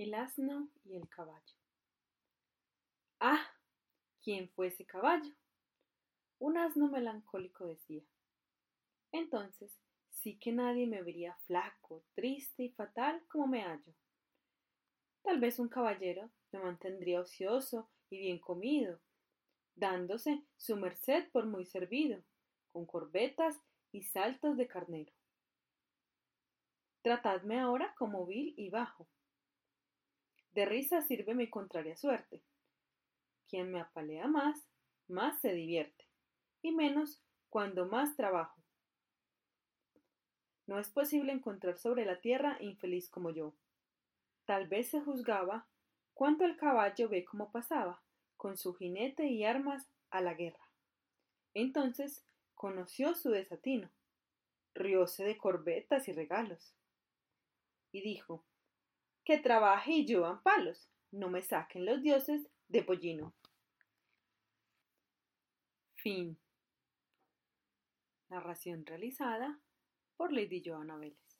El asno y el caballo. ¡Ah! ¿Quién fue ese caballo? Un asno melancólico decía. Entonces sí que nadie me vería flaco, triste y fatal como me hallo. Tal vez un caballero me mantendría ocioso y bien comido, dándose su merced por muy servido, con corbetas y saltos de carnero. Tratadme ahora como vil y bajo, de risa sirve mi contraria suerte. Quien me apalea más, más se divierte, y menos cuando más trabajo. No es posible encontrar sobre la tierra infeliz como yo. Tal vez se juzgaba cuánto el caballo ve cómo pasaba, con su jinete y armas, a la guerra. Entonces conoció su desatino, rióse de corbetas y regalos, y dijo que trabaje y lluevan palos, no me saquen los dioses de pollino. Fin. Narración realizada por Lady Joana Vélez.